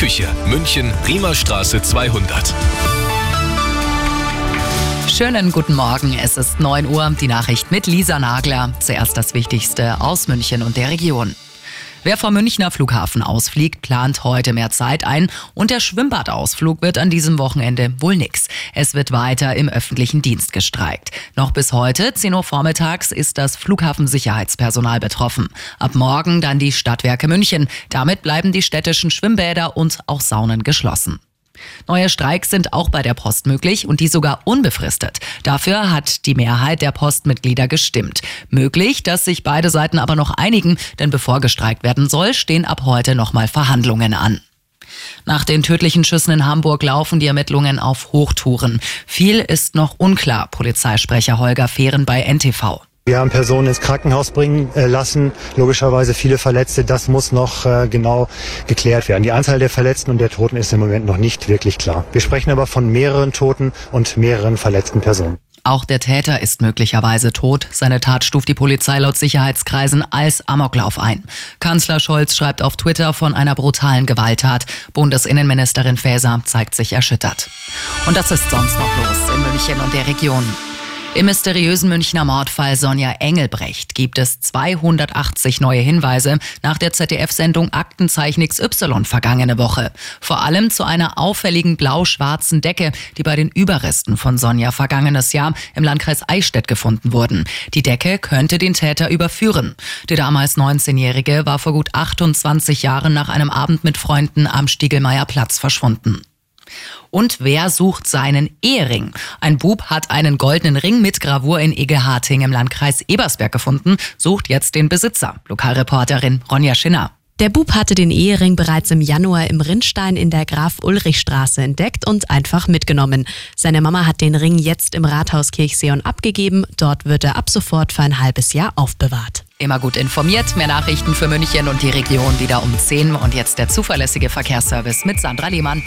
Küche, München, Riemerstraße 200. Schönen guten Morgen, es ist 9 Uhr, die Nachricht mit Lisa Nagler. Zuerst das Wichtigste aus München und der Region. Wer vom Münchner Flughafen ausfliegt, plant heute mehr Zeit ein und der Schwimmbadausflug wird an diesem Wochenende wohl nix. Es wird weiter im öffentlichen Dienst gestreikt. Noch bis heute, 10 Uhr vormittags, ist das Flughafensicherheitspersonal betroffen. Ab morgen dann die Stadtwerke München. Damit bleiben die städtischen Schwimmbäder und auch Saunen geschlossen. Neue Streiks sind auch bei der Post möglich und die sogar unbefristet. Dafür hat die Mehrheit der Postmitglieder gestimmt. Möglich, dass sich beide Seiten aber noch einigen, denn bevor gestreikt werden soll, stehen ab heute nochmal Verhandlungen an. Nach den tödlichen Schüssen in Hamburg laufen die Ermittlungen auf Hochtouren. Viel ist noch unklar, Polizeisprecher Holger Fehren bei NTV. Wir haben Personen ins Krankenhaus bringen äh, lassen, logischerweise viele Verletzte. Das muss noch äh, genau geklärt werden. Die Anzahl der Verletzten und der Toten ist im Moment noch nicht wirklich klar. Wir sprechen aber von mehreren Toten und mehreren verletzten Personen. Auch der Täter ist möglicherweise tot. Seine Tat stuft die Polizei laut Sicherheitskreisen als Amoklauf ein. Kanzler Scholz schreibt auf Twitter von einer brutalen Gewalttat. Bundesinnenministerin Faeser zeigt sich erschüttert. Und das ist sonst noch los in München und der Region. Im mysteriösen Münchner Mordfall Sonja Engelbrecht gibt es 280 neue Hinweise nach der ZDF-Sendung Aktenzeichen XY vergangene Woche. Vor allem zu einer auffälligen blau-schwarzen Decke, die bei den Überresten von Sonja vergangenes Jahr im Landkreis Eichstätt gefunden wurden. Die Decke könnte den Täter überführen. Die damals 19-Jährige war vor gut 28 Jahren nach einem Abend mit Freunden am Stiegelmeier Platz verschwunden. Und wer sucht seinen Ehering? Ein Bub hat einen goldenen Ring mit Gravur in Egeharting im Landkreis Ebersberg gefunden, sucht jetzt den Besitzer. Lokalreporterin Ronja Schinner. Der Bub hatte den Ehering bereits im Januar im Rindstein in der Graf-Ulrich-Straße entdeckt und einfach mitgenommen. Seine Mama hat den Ring jetzt im Rathaus Kirchseon abgegeben. Dort wird er ab sofort für ein halbes Jahr aufbewahrt. Immer gut informiert. Mehr Nachrichten für München und die Region wieder um 10. Und jetzt der zuverlässige Verkehrsservice mit Sandra Lehmann.